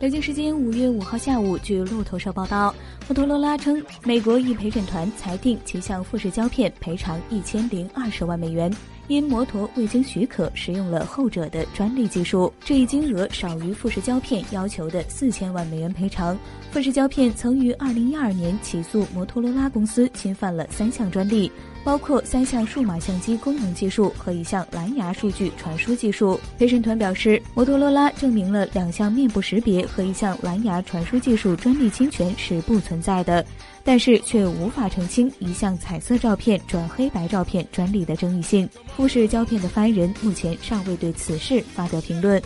北京时间五月五号下午，据路透社报道，摩托罗拉称，美国一陪审团裁定其向富士胶片赔偿一千零二十万美元。因摩托未经许可使用了后者的专利技术，这一金额少于富士胶片要求的四千万美元赔偿。富士胶片曾于二零一二年起诉摩托罗拉公司侵犯了三项专利，包括三项数码相机功能技术和一项蓝牙数据传输技术。陪审团表示，摩托罗拉证明了两项面部识别和一项蓝牙传输技术专利侵权是不存在的。但是却无法澄清一项彩色照片转黑白照片专利的争议性。富士胶片的发言人目前尚未对此事发表评论。